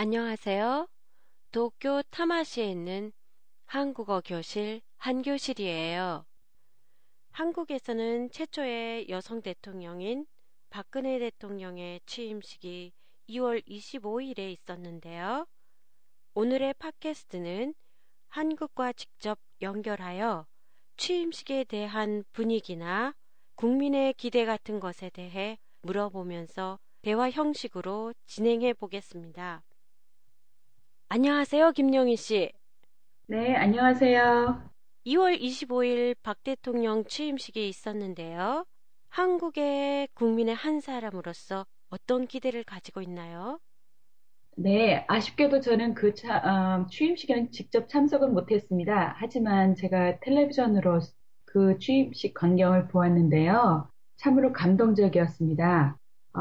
안녕하세요. 도쿄 타마시에 있는 한국어 교실 한교실이에요. 한국에서는 최초의 여성 대통령인 박근혜 대통령의 취임식이 2월 25일에 있었는데요. 오늘의 팟캐스트는 한국과 직접 연결하여 취임식에 대한 분위기나 국민의 기대 같은 것에 대해 물어보면서 대화 형식으로 진행해 보겠습니다. 안녕하세요, 김영희 씨. 네, 안녕하세요. 2월 25일 박 대통령 취임식이 있었는데요. 한국의 국민의 한 사람으로서 어떤 기대를 가지고 있나요? 네, 아쉽게도 저는 그 차, 어, 취임식에는 직접 참석은 못했습니다. 하지만 제가 텔레비전으로 그 취임식 광경을 보았는데요. 참으로 감동적이었습니다. 어,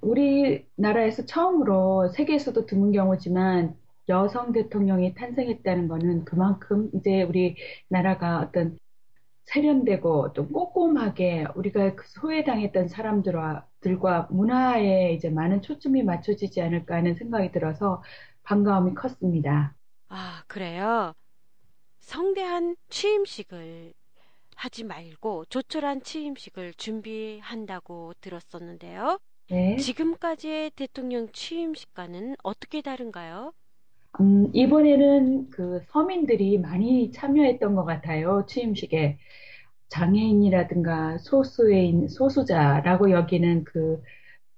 우리나라에서 처음으로 세계에서도 드문 경우지만 여성 대통령이 탄생했다는 것은 그만큼 이제 우리 나라가 어떤 세련되고 또 꼼꼼하게 우리가 그 소외당했던 사람들과 들과 문화에 이제 많은 초점이 맞춰지지 않을까 하는 생각이 들어서 반가움이 컸습니다. 아, 그래요? 성대한 취임식을 하지 말고 조촐한 취임식을 준비한다고 들었었는데요. 네. 지금까지의 대통령 취임식과는 어떻게 다른가요? 음, 이번에는 그 서민들이 많이 참여했던 것 같아요. 취임식에. 장애인이라든가 소수의 소수자라고 여기는 그,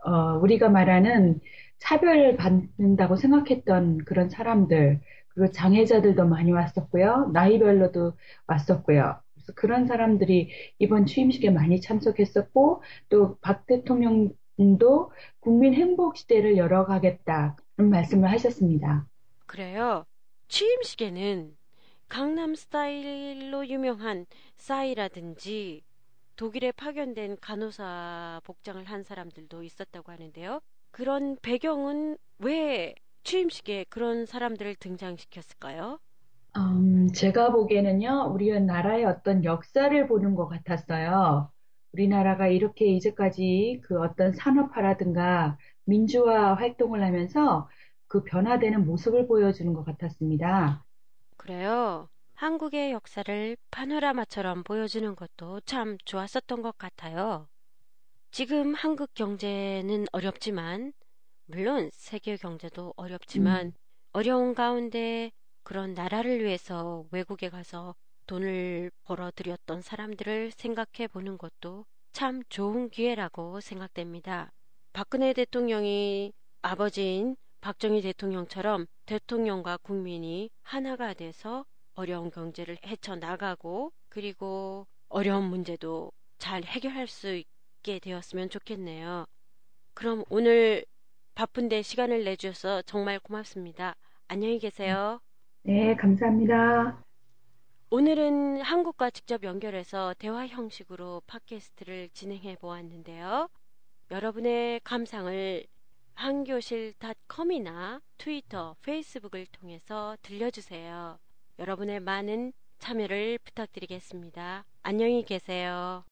어, 우리가 말하는 차별을 받는다고 생각했던 그런 사람들, 그리고 장애자들도 많이 왔었고요. 나이별로도 왔었고요. 그래서 그런 사람들이 이번 취임식에 많이 참석했었고, 또 박 대통령도 국민 행복 시대를 열어가겠다는 말씀을 하셨습니다. 그래요. 취임식에는 강남 스타일로 유명한 싸이라든지 독일에 파견된 간호사 복장을 한 사람들도 있었다고 하는데요. 그런 배경은 왜 취임식에 그런 사람들을 등장시켰을까요? 음, 제가 보기에는요, 우리 나라의 어떤 역사를 보는 것 같았어요. 우리나라가 이렇게 이제까지 그 어떤 산업화라든가 민주화 활동을 하면서 그 변화되는 모습을 보여주는 것 같았습니다. 그래요. 한국의 역사를 파노라마처럼 보여주는 것도 참 좋았었던 것 같아요. 지금 한국 경제는 어렵지만, 물론 세계 경제도 어렵지만, 음, 어려운 가운데 그런 나라를 위해서 외국에 가서 돈을 벌어들였던 사람들을 생각해 보는 것도 참 좋은 기회라고 생각됩니다. 박근혜 대통령이 아버지인 박정희 대통령처럼 대통령과 국민이 하나가 돼서 어려운 경제를 헤쳐나가고 그리고 어려운 문제도 잘 해결할 수 있게 되었으면 좋겠네요. 그럼 오늘 바쁜데 시간을 내주셔서 정말 고맙습니다. 안녕히 계세요. 네, 감사합니다. 오늘은 한국과 직접 연결해서 대화 형식으로 팟캐스트를 진행해 보았는데요. 여러분의 감상을 한교실닷컴이나 트위터, 페이스북을 통해서 들려주세요. 여러분의 많은 참여를 부탁드리겠습니다. 안녕히 계세요.